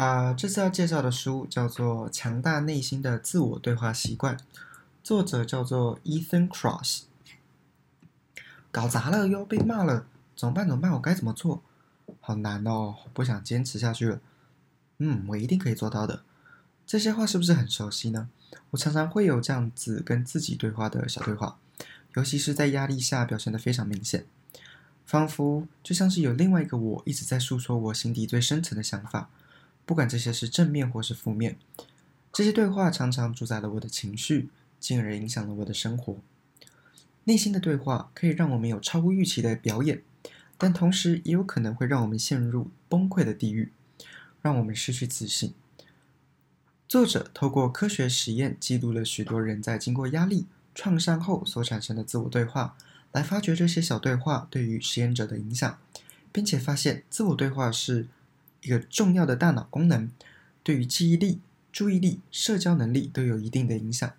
啊，这次要介绍的书叫做《强大内心的自我对话习惯》，作者叫做 Ethan Cross。搞砸了又被骂了，怎么办？怎么办？我该怎么做？好难哦，不想坚持下去了。嗯，我一定可以做到的。这些话是不是很熟悉呢？我常常会有这样子跟自己对话的小对话，尤其是在压力下表现得非常明显，仿佛就像是有另外一个我一直在诉说我心底最深层的想法。不管这些是正面或是负面，这些对话常常主宰了我的情绪，进而影响了我的生活。内心的对话可以让我们有超乎预期的表演，但同时也有可能会让我们陷入崩溃的地狱，让我们失去自信。作者透过科学实验记录了许多人在经过压力创伤后所产生的自我对话，来发掘这些小对话对于实验者的影响，并且发现自我对话是。一个重要的大脑功能，对于记忆力、注意力、社交能力都有一定的影响。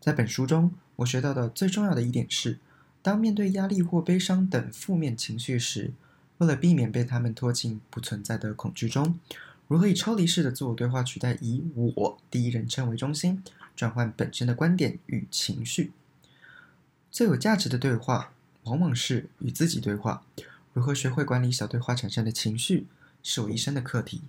在本书中，我学到的最重要的一点是，当面对压力或悲伤等负面情绪时，为了避免被他们拖进不存在的恐惧中，如何以抽离式的自我对话取代以我第一人称为中心，转换本身的观点与情绪。最有价值的对话，往往是与自己对话。如何学会管理小对话产生的情绪？是我一生的课题。